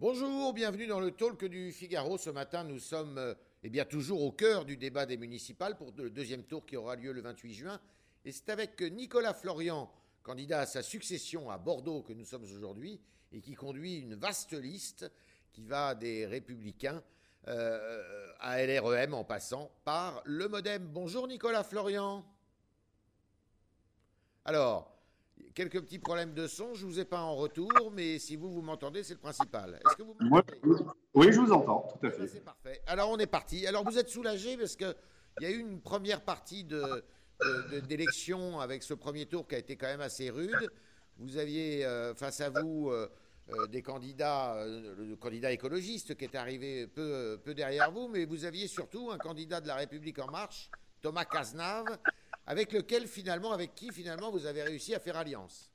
Bonjour, bienvenue dans le talk du Figaro. Ce matin, nous sommes euh, eh bien, toujours au cœur du débat des municipales pour le deuxième tour qui aura lieu le 28 juin. Et c'est avec Nicolas Florian, candidat à sa succession à Bordeaux, que nous sommes aujourd'hui et qui conduit une vaste liste qui va des Républicains euh, à LREM en passant par le Modem. Bonjour Nicolas Florian. Alors, quelques petits problèmes de son. Je ne vous ai pas en retour, mais si vous, vous m'entendez, c'est le principal. Est-ce que vous Oui, je vous entends, tout à fait. C'est parfait. Alors, on est parti. Alors, vous êtes soulagé parce qu'il y a eu une première partie de, d'élection avec ce premier tour qui a été quand même assez rude. Vous aviez euh, face à vous euh, euh, des candidats, le candidat écologiste qui est arrivé peu, peu derrière vous, mais vous aviez surtout un candidat de la République en marche, Thomas Cazenave, avec lequel finalement, avec qui finalement vous avez réussi à faire alliance.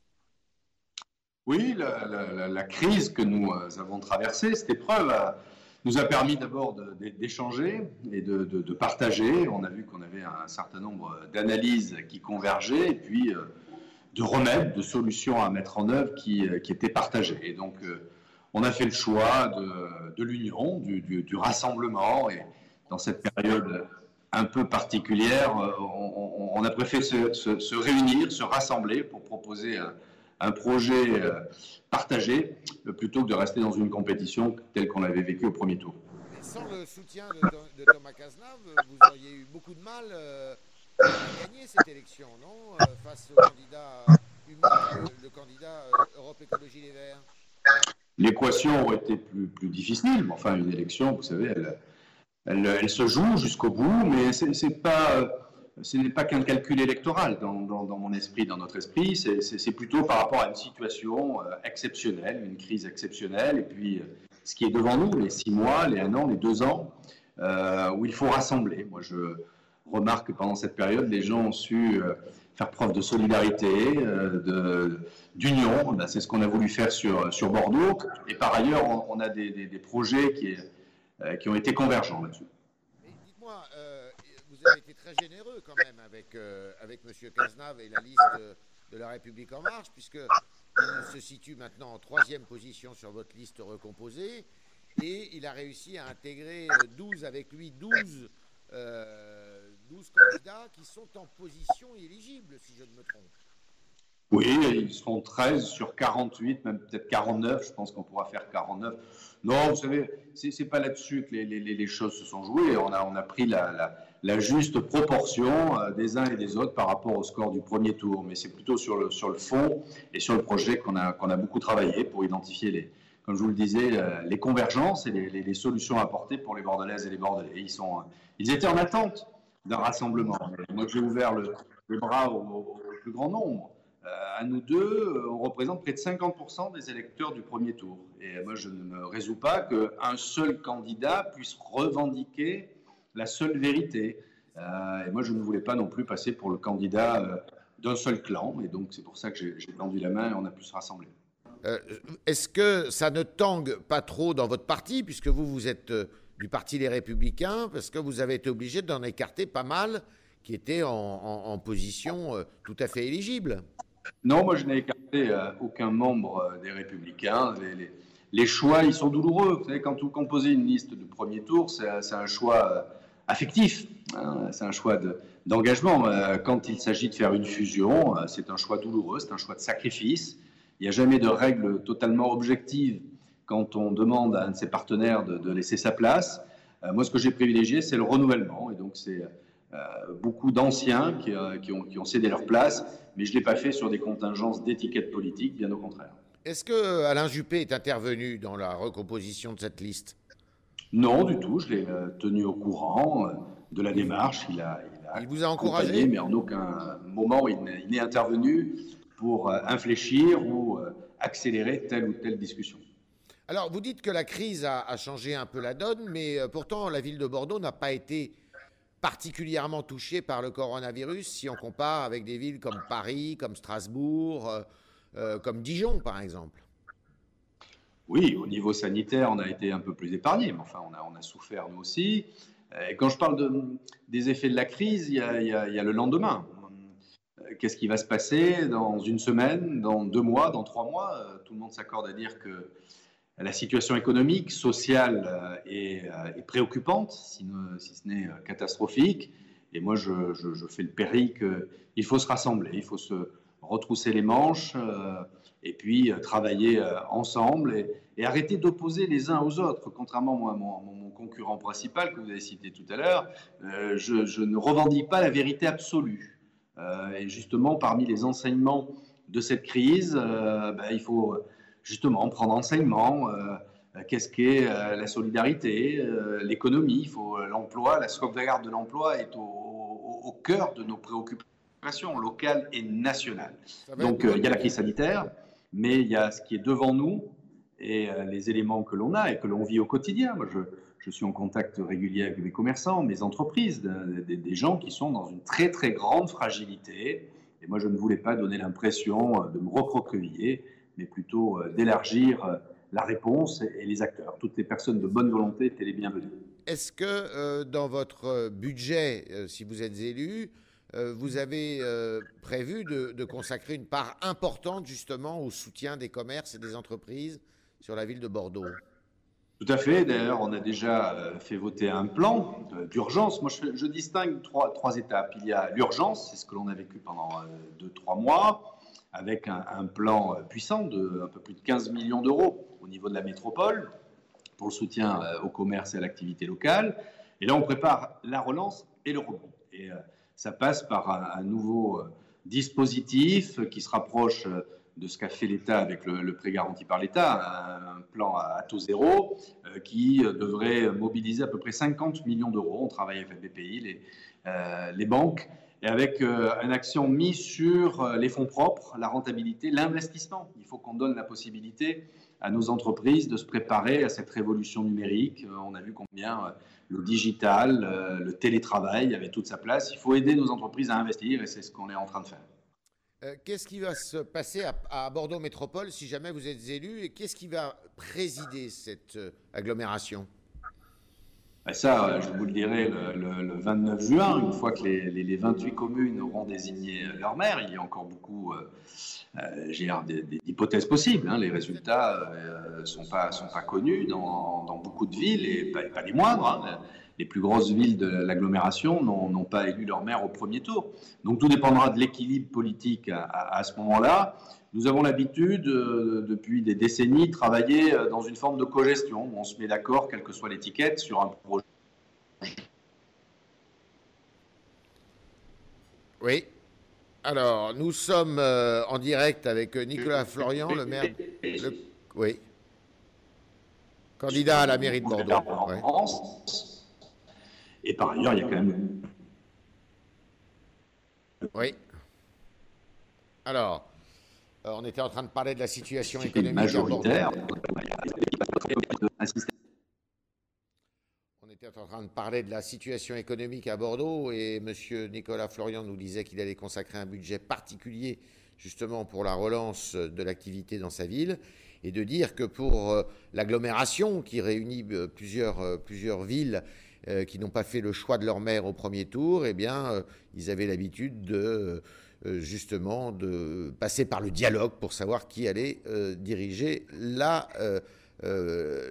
Oui, la, crise que nous euh, avons traversée, cette épreuve, nous a permis d'abord d'échanger et de, partager. On a vu qu'on avait un certain nombre d'analyses qui convergeaient et puis euh, de remèdes, de solutions à mettre en œuvre qui, euh, étaient partagées. Et donc, on a fait le choix de, l'union, du, du, rassemblement. Et dans cette période un peu particulière, euh, on, a préféré se, réunir, se rassembler pour proposer un, projet euh, partagé euh, plutôt que de rester dans une compétition telle qu'on l'avait vécue au premier tour. sans le soutien de, Thomas Cazenave, vous auriez eu beaucoup de mal à gagner cette élection, non Face au candidat le candidat Europe Écologie Les Verts? L'équation aurait été plus, plus difficile, mais enfin, une élection, vous savez, elle elle, se joue jusqu'au bout, mais c'est pas, ce n'est pas qu'un calcul électoral dans, mon esprit, dans notre esprit. C'est plutôt par rapport à une situation euh, exceptionnelle, une crise exceptionnelle, et puis euh, ce qui est devant nous, les six mois, les un an, les deux ans, euh, où il faut rassembler. Moi, je remarque que pendant cette période, les gens ont su faire preuve de solidarité, d'union. C'est ce qu'on a voulu faire sur, Bordeaux. Et par ailleurs, on, a des, projets qui qui ont été convergents là-dessus. Dites-moi, euh, vous avez été très généreux quand même avec, euh, avec M. Cazenave et la liste de, la République En Marche, puisqu'il se situe maintenant en troisième position sur votre liste recomposée, et il a réussi à intégrer 12 avec lui, 12, 12 candidats qui sont en position éligible, si je ne me trompe. Oui, ils seront 13 sur 48, même peut-être 49. Je pense qu'on pourra faire 49. Non, vous savez, c'est pas là-dessus que les, choses se sont jouées. On a, pris la, juste proportion euh, des uns et des autres par rapport au score du premier tour. Mais c'est plutôt sur le, fond et sur le projet qu'on a, beaucoup travaillé pour identifier les, comme je vous le disais, euh, les convergences et les, solutions apportées pour les Bordelaises et les Bordelais. Ils, ils étaient en attente d'un rassemblement. Moi, j'ai ouvert le, bras au plus grand nombre. Euh, à nous deux, euh, on représente près de 50% des électeurs du premier tour. Et moi, je ne me résous pas qu'un seul candidat puisse revendiquer la seule vérité. Euh, et moi, je ne voulais pas non plus passer pour le candidat d'un seul clan. Et donc, c'est pour ça que j'ai tendu la main et on a pu se rassembler. Est-ce que ça ne tangue pas trop dans votre parti, puisque vous, vous êtes du Parti Les Républicains, parce que vous avez été obligé d'en écarter pas mal qui étaient en position tout à fait éligible non, moi je n'ai écarté euh, aucun membre euh, des Républicains. Les, choix, ils sont douloureux. Vous savez, quand vous composez une liste de premier tour, c'est un choix euh, affectif, hein. c'est un choix d'engagement. quand il s'agit de faire une fusion, c'est un choix douloureux, c'est un choix de sacrifice. Il n'y a jamais de règle totalement objective quand on demande à un de ses partenaires de, de laisser sa place. moi, ce que j'ai privilégié, c'est le renouvellement. Et donc, c'est euh, beaucoup d'anciens euh, qui, ont, cédé leur place, mais je ne l'ai pas fait sur des contingences d'étiquette politique, bien au contraire. Est-ce que Alain Juppé est intervenu dans la recomposition de cette liste? Non, du tout. Je l'ai euh, tenu au courant de la démarche. Il, a, il, vous a encouragé? Mais en aucun moment il n'est intervenu pour infléchir ou accélérer telle ou telle discussion. Alors, vous dites que la crise a, a changé un peu la donne, mais pourtant, la ville de Bordeaux n'a pas été particulièrement touchés par le coronavirus si on compare avec des villes comme Paris, comme Strasbourg, euh, euh, comme Dijon par exemple Oui, au niveau sanitaire, on a été un peu plus épargné, mais enfin, on a, souffert nous aussi. Et quand je parle de, des effets de la crise, il y a, il y a, le lendemain. Qu'est-ce qui va se passer dans une semaine, dans deux mois, dans trois mois? Tout le monde s'accorde à dire que la situation économique, sociale est, préoccupante, si, ce n'est catastrophique. Et moi, je, fais le pari qu'il faut se rassembler, il faut se retrousser les manches et puis travailler ensemble et, arrêter d'opposer les uns aux autres. Contrairement à mon, mon, concurrent principal que vous avez cité tout à l'heure, je, ne revendique pas la vérité absolue. et justement, parmi les enseignements de cette crise, ben, il faut justement prendre enseignement. Euh, qu'est-ce qu'est euh, la solidarité, euh, l'économie, l'emploi, la sauvegarde de l'emploi est au, cœur de nos préoccupations locales et nationales. Donc il y a la crise sanitaire, mais il y a ce qui est devant nous et les éléments que l'on a et que l'on vit au quotidien. Moi, je, je, suis en contact régulier avec mes commerçants, mes entreprises, des gens qui sont dans une très très grande fragilité. Et moi, je ne voulais pas donner l'impression de me recroqueviller mais plutôt euh, d'élargir euh, la réponse et les acteurs. Toutes les personnes de bonne volonté étaient les bienvenues. Est-ce que euh, dans votre budget, si vous êtes élu, vous avez prévu de, consacrer une part importante justement au soutien des commerces et des entreprises sur la ville de Bordeaux? Tout à fait. D'ailleurs, on a déjà fait voter un plan d'urgence. Moi, je, distingue trois, trois, étapes. Il y a l'urgence, c'est ce que l'on a vécu pendant deux, trois mois avec un, plan puissant de un peu plus de 15 millions d'euros au niveau de la métropole pour le soutien euh, au commerce et à l'activité locale. Et là, on prépare la relance et le rebond. Et euh, ça passe par un, nouveau euh, dispositif qui se rapproche de ce qu'a fait l'État avec le, prêt garanti par l'État, un, plan à, taux zéro qui devrait mobiliser à peu près 50 millions d'euros. On travaille avec les, les banques, et avec euh, une action mise sur euh, les fonds propres, la rentabilité, l'investissement. Il faut qu'on donne la possibilité à nos entreprises de se préparer à cette révolution numérique. Euh, on a vu combien le digital, le télétravail avait toute sa place. Il faut aider nos entreprises à investir et c'est ce qu'on est en train de faire. qu'est-ce qui va se passer à, Bordeaux Métropole si jamais vous êtes élu et qu'est-ce qui va présider cette agglomération? Ben ça, euh, je vous le dirai le, 29 juin, une fois que les, 28 communes auront désigné leur maire. Il y a encore beaucoup euh, euh d'hypothèses possibles. Hein. Les résultats ne euh, sont, pas, sont pas connus dans, beaucoup de villes, et pas, les moindres. Hein. Les plus grosses villes de l'agglomération n'ont pas élu leur maire au premier tour. Donc tout dépendra de l'équilibre politique à ce moment-là. Nous avons l'habitude, euh, depuis des décennies, de travailler euh, dans une forme de cogestion. On se met d'accord, quelle que soit l'étiquette, sur un projet. Oui. Alors, nous sommes euh, en direct avec Nicolas Florian, le maire. oui. Candidat à la mairie de Bordeaux. Et par ailleurs, il y a quand même. Oui. Alors, on était en train de parler de la situation économique majoritaire. On était en train de parler de la situation économique à Bordeaux et M. Nicolas Florian nous disait qu'il allait consacrer un budget particulier justement pour la relance de l'activité dans sa ville et de dire que pour euh, l'agglomération qui réunit euh, plusieurs, plusieurs villes qui n'ont pas fait le choix de leur maire au premier tour, eh bien, ils avaient l'habitude de euh, justement de passer par le dialogue pour savoir qui allait euh, diriger la, euh,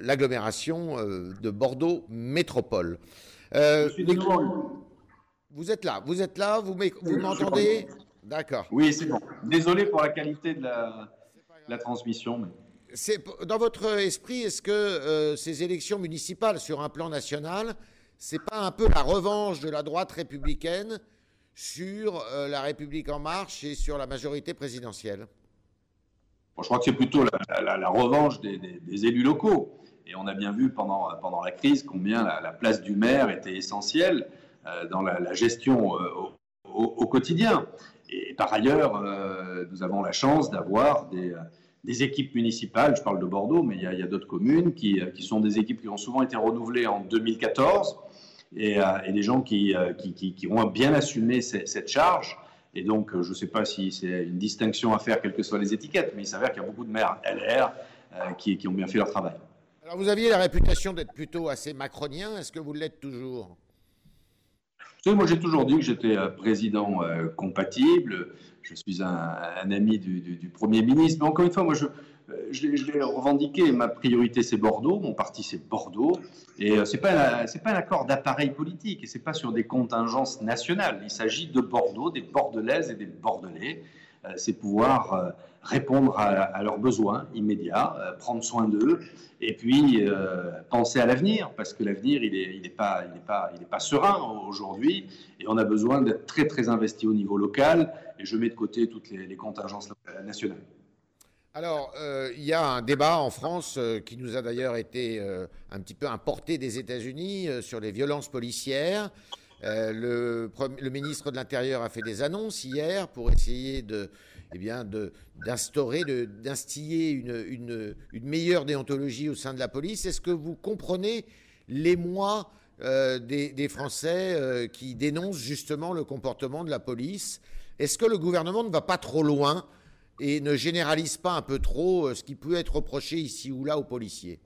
l'agglomération de Bordeaux Métropole. vous êtes là, vous êtes là, vous m'entendez? D'accord. Oui, c'est bon. Désolé pour la qualité de la, la transmission. Mais... Dans votre esprit, est-ce que ces élections municipales sur un plan national, c'est pas un peu la revanche de la droite républicaine sur euh, la République en marche et sur la majorité présidentielle Je crois que c'est plutôt la, revanche des, élus locaux. Et on a bien vu pendant, pendant la crise combien la, place du maire était essentielle euh, dans la, gestion euh, au, quotidien. Et par ailleurs, nous avons la chance d'avoir des, équipes municipales, je parle de Bordeaux, mais il y a, d'autres communes qui, qui, sont des équipes qui ont souvent été renouvelées en 2014 euh, et, des gens qui, euh, qui, qui, ont bien assumé cette charge. Et donc, euh, je ne sais pas si c'est une distinction à faire, quelles que soient les étiquettes, mais il s'avère qu'il y a beaucoup de maires LR qui, qui, ont bien fait leur travail. Alors, vous aviez la réputation d'être plutôt assez macronien. Est-ce que vous l'êtes toujours? Moi j'ai toujours dit que j'étais président compatible. Je suis un, ami du, Premier ministre. Mais encore une fois, moi je, je l'ai revendiqué. Ma priorité c'est Bordeaux. Mon parti c'est Bordeaux. Et ce n'est pas, pas un accord d'appareil politique. Et ce n'est pas sur des contingences nationales. Il s'agit de Bordeaux, des Bordelaises et des Bordelais. c'est pouvoir répondre à, leurs besoins immédiats, euh, prendre soin d'eux, et puis euh, penser à l'avenir, parce que l'avenir, il n'est il pas, pas, pas serein aujourd'hui, et on a besoin d'être très, très investi au niveau local, et je mets de côté toutes les, contingences nationales. Alors, euh, il y a un débat en France qui nous a d'ailleurs été un petit peu importé des États-Unis sur les violences policières. Le, ministre de l'Intérieur a fait des annonces hier pour essayer de, eh bien, d'instaurer, d'instiller une, meilleure déontologie au sein de la police. Est-ce que vous comprenez l'émoi euh, des, Français euh, qui dénoncent justement le comportement de la police? Est-ce que le gouvernement ne va pas trop loin et ne généralise pas un peu trop euh, ce qui peut être reproché ici ou là aux policiers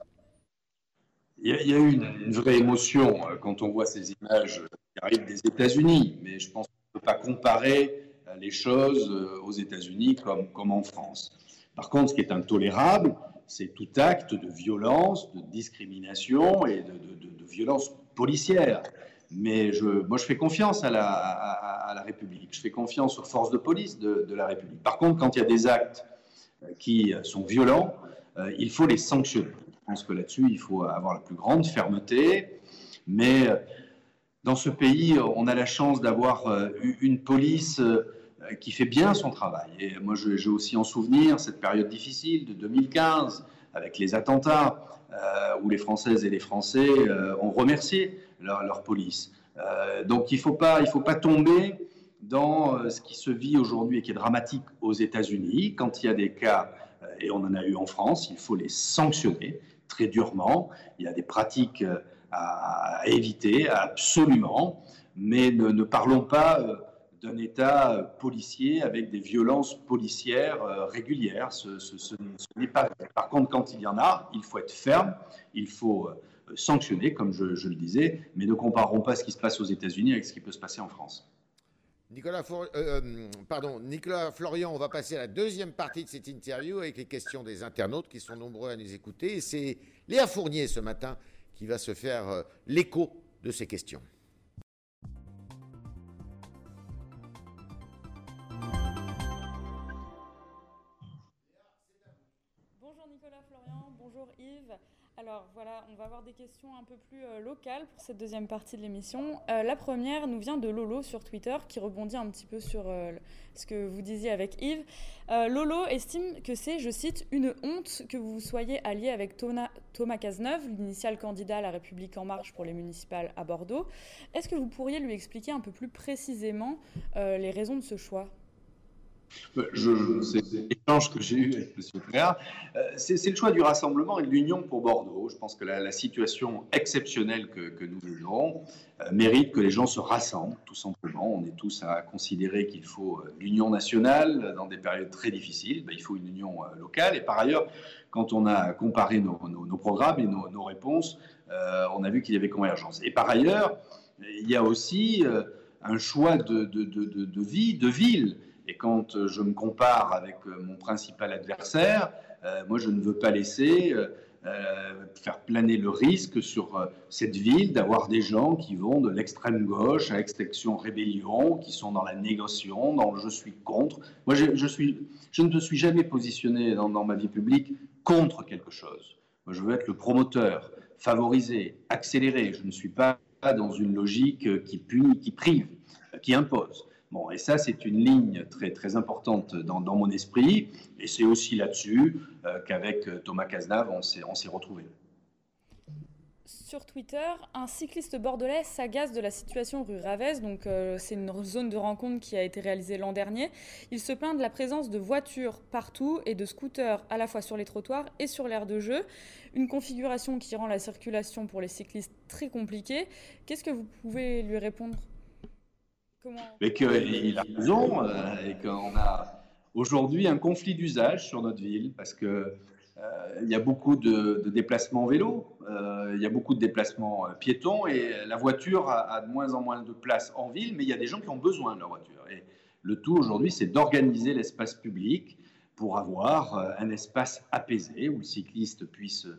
il y, a, eu une, vraie émotion quand on voit ces images qui arrivent des États-Unis, mais je pense qu'on ne peut pas comparer les choses euh, aux États-Unis comme en France. Par contre, ce qui est intolérable, c'est tout acte de violence, de discrimination et de, violence policière. Mais moi, je fais confiance à la, République, je fais confiance aux forces de police de, la République. Par contre, quand il y a des actes euh, qui sont violents, euh, il faut les sanctionner. Je pense que là-dessus, il faut avoir la plus grande fermeté. Mais dans ce pays, on a la chance d'avoir une police euh, qui fait bien son travail. Et moi, j'ai aussi en souvenir cette période difficile de 2015 avec les attentats euh, où les Françaises et les Français euh, ont remercié leur, police. donc il ne faut, pas, faut pas tomber dans ce qui se vit aujourd'hui et qui est dramatique aux États-Unis. Quand il y a des cas, et on en a eu en France, il faut les sanctionner très durement. Il y a des pratiques à, éviter, absolument, mais ne, parlons pas d'un État policier avec des violences policières euh, régulières. Ce, n'est pas Par contre, quand il y en a, il faut être ferme, il faut euh, sanctionner, comme je, le disais, mais ne comparons pas ce qui se passe aux États-Unis avec ce qui peut se passer en France. Nicolas, euh, pardon, Nicolas Florian, on va passer à la deuxième partie de cette interview avec les questions des internautes qui sont nombreux à nous écouter. Et c'est Léa Fournier ce matin qui va se faire l'écho de ces questions. Alors voilà, on va avoir des questions un peu plus euh, locales pour cette deuxième partie de l'émission. Euh, la première nous vient de Lolo sur Twitter, qui rebondit un petit peu sur euh, ce que vous disiez avec Yves. Lolo estime que c'est, je cite, une honte que vous soyez allié avec Thomas, Cazeneuve, l'initial candidat à la République en marche pour les municipales à Bordeaux. Est-ce que vous pourriez lui expliquer un peu plus précisément les raisons de ce choix? Je, c'est l'échange que j'ai eu avec M. Créa. Euh, c'est le choix du rassemblement et de l'union pour Bordeaux. Je pense que la, situation exceptionnelle que, nous vivons euh, mérite que les gens se rassemblent, tout simplement. On est tous à considérer qu'il faut euh, l'union nationale dans des périodes très difficiles. Ben, il faut une union locale. Et par ailleurs, quand on a comparé nos, programmes et nos, réponses, on a vu qu'il y avait convergence. Et par ailleurs, il y a aussi un choix de vie, de ville. Et quand euh, je me compare avec euh, mon principal adversaire, euh, moi, je ne veux pas laisser faire planer le risque sur cette ville d'avoir des gens qui vont de l'extrême gauche à l'extinction rébellion, qui sont dans la négociation, dans le je suis contre. Moi, je, ne me suis jamais positionné dans, dans, ma vie publique contre quelque chose. Moi, je veux être le promoteur, favoriser, accélérer. Je ne suis pas dans une logique qui punit, qui prive, qui impose. Bon, et ça, c'est une ligne très, très importante dans, mon esprit. Et c'est aussi là-dessus euh, qu'avec euh, Thomas Cazenave, on s'est retrouvés. Sur Twitter, un cycliste bordelais s'agace de la situation rue Ravès. Donc, euh, c'est une zone de rencontre qui a été réalisée l'an dernier. Il se plaint de la présence de voitures partout et de scooters à la fois sur les trottoirs et sur l'aire de jeu. Une configuration qui rend la circulation pour les cyclistes très compliquée. Qu'est-ce que vous pouvez lui répondre? Mais qu'il a raison euh, et qu'on a aujourd'hui un conflit d'usage sur notre ville parce que il y a beaucoup de, déplacements vélo, il y a beaucoup de déplacements piétons et la voiture a, de moins en moins de place en ville, mais il y a des gens qui ont besoin de leur voiture. Et le tout aujourd'hui, c'est d'organiser l'espace public pour avoir un espace apaisé où le cycliste puisse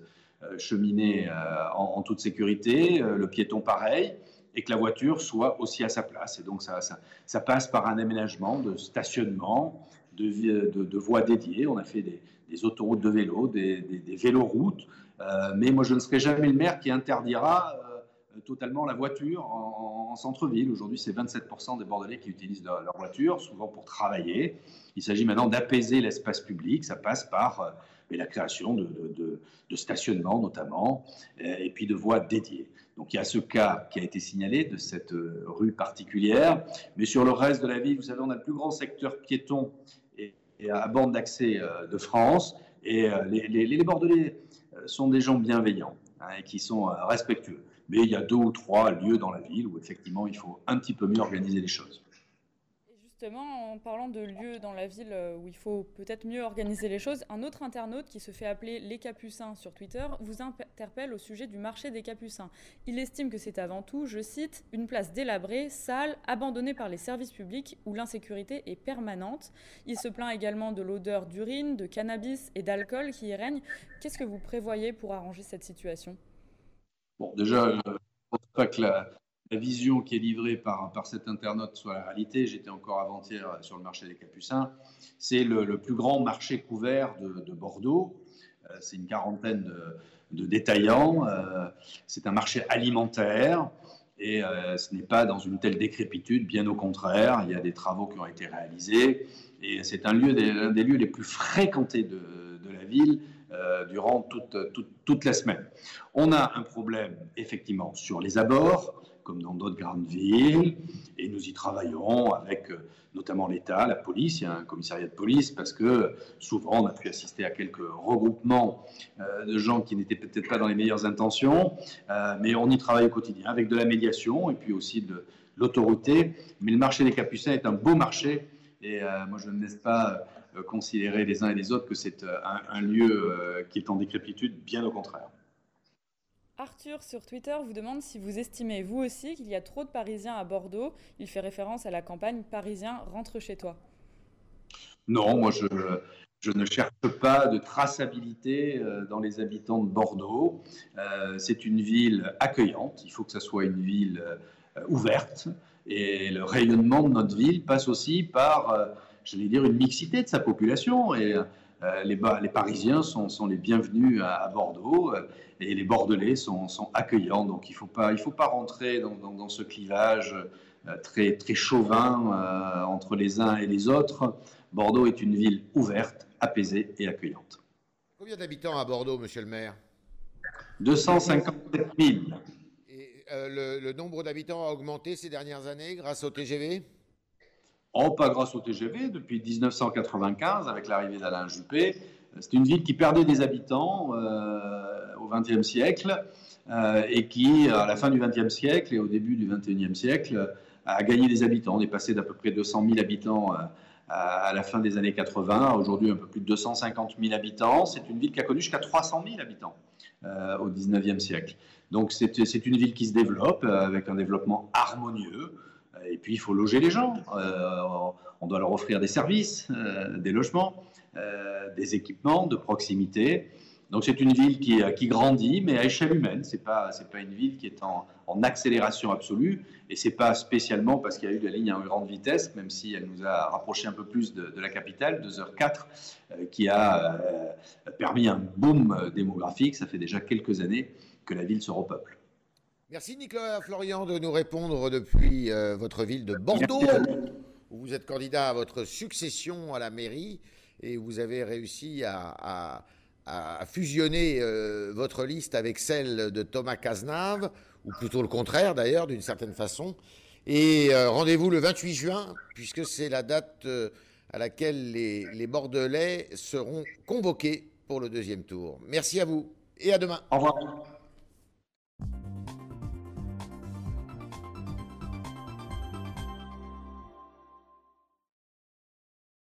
cheminer en, toute sécurité, le piéton pareil, et que la voiture soit aussi à sa place. Et donc ça, ça, passe par un aménagement de stationnement, de, voies dédiées. On a fait des, autoroutes de vélo, des, des, véloroutes. Euh, mais moi, je ne serai jamais le maire qui interdira euh, totalement la voiture en, centre-ville. Aujourd'hui, c'est 27% des Bordelais qui utilisent leur, voiture, souvent pour travailler. Il s'agit maintenant d'apaiser l'espace public. Ça passe par euh, la création de, de, stationnements notamment, et puis de voies dédiées. Donc il y a ce cas qui a été signalé de cette euh, rue particulière, mais sur le reste de la ville, vous savez, on a le plus grand secteur piéton et, à bande d'accès euh, de France, et euh, les, Bordelais sont des gens bienveillants hein, et qui sont respectueux. Mais il y a deux ou trois lieux dans la ville où effectivement il faut un petit peu mieux organiser les choses justement, en parlant de lieux dans la ville euh, où il faut peut-être mieux organiser les choses, un autre internaute qui se fait appeler Les Capucins sur Twitter vous interpelle au sujet du marché des Capucins. Il estime que c'est avant tout, je cite, une place délabrée, sale, abandonnée par les services publics où l'insécurité est permanente. Il se plaint également de l'odeur d'urine, de cannabis et d'alcool qui y règne. Qu'est-ce que vous prévoyez pour arranger cette situation? Bon, déjà, je ne pense pas que la, vision qui est livrée par, par cet internaute soit la réalité. J'étais encore avant-hier sur le marché des Capucins. C'est le, plus grand marché couvert de, Bordeaux. Euh, c'est une quarantaine de, détaillants. Euh, c'est un marché alimentaire. Et euh, ce n'est pas dans une telle décrépitude, bien au contraire, il y a des travaux qui ont été réalisés. Et c'est un lieu, l'un des lieux les plus fréquentés de, la ville durant toute, toute, la semaine. On a un problème, effectivement, sur les abords comme dans d'autres grandes villes. Et nous y travaillons avec euh, notamment l'État, la police. Il y a un commissariat de police parce que souvent on a pu assister à quelques regroupements euh, de gens qui n'étaient peut-être pas dans les meilleures intentions. Euh, mais on y travaille au quotidien avec de la médiation et puis aussi de l'autorité. Mais le marché des Capucins est un beau marché. Et moi, je ne laisse pas considérer les uns et les autres que c'est un lieu qui est en décrépitude, bien au contraire. Arthur sur Twitter vous demande si vous estimez vous aussi qu'il y a trop de Parisiens à Bordeaux. Il fait référence à la campagne Parisien rentre chez toi. Non, moi je, je ne cherche pas de traçabilité euh, dans les habitants de Bordeaux. Euh, c'est une ville accueillante. Il faut que ça soit une ville euh, ouverte. Et le rayonnement de notre ville passe aussi par, j'allais dire, une mixité de sa population. Et euh, les, les, Parisiens sont, les bienvenus à, Bordeaux euh, et les Bordelais sont, accueillants. Donc il ne faut, pas, faut pas rentrer dans, ce clivage euh, très, très chauvin entre les uns et les autres. Bordeaux est une ville ouverte, apaisée et accueillante. Combien d'habitants à Bordeaux, monsieur le maire? 257 000. Et le nombre d'habitants a augmenté ces dernières années grâce au TGV Oh, pas grâce au TGV, depuis 1995, avec l'arrivée d'Alain Juppé. C'est une ville qui perdait des habitants euh, au XXe siècle euh, et qui, à la fin du XXe siècle et au début du XXIe siècle, a gagné des habitants. On est passé d'à peu près 200 000 habitants euh, à la fin des années 80, aujourd'hui un peu plus de 250 000 habitants. C'est une ville qui a connu jusqu'à 300 000 habitants au XIXe siècle. Donc c'est une ville qui se développe avec un développement harmonieux. Et puis, il faut loger les gens. Euh, on doit leur offrir des services, euh, des logements, euh, des équipements de proximité. Donc, c'est une ville qui, grandit, mais à échelle humaine. Ce n'est pas, pas une ville qui est en, accélération absolue. Et ce n'est pas spécialement parce qu'il y a eu la ligne à grande vitesse, même si elle nous a rapproché un peu plus de, la capitale, 2h04, qui a permis un boom démographique. Ça fait déjà quelques années que la ville se repeuple. Merci Nicolas Florian de nous répondre depuis euh, votre ville de Bordeaux, où vous êtes candidat à votre succession à la mairie et vous avez réussi à, fusionner euh, votre liste avec celle de Thomas Cazenave, ou plutôt le contraire d'ailleurs, d'une certaine façon. Et euh, rendez-vous le 28 juin, puisque c'est la date à laquelle les, les Bordelais seront convoqués pour le deuxième tour. Merci à vous et à demain. Au revoir.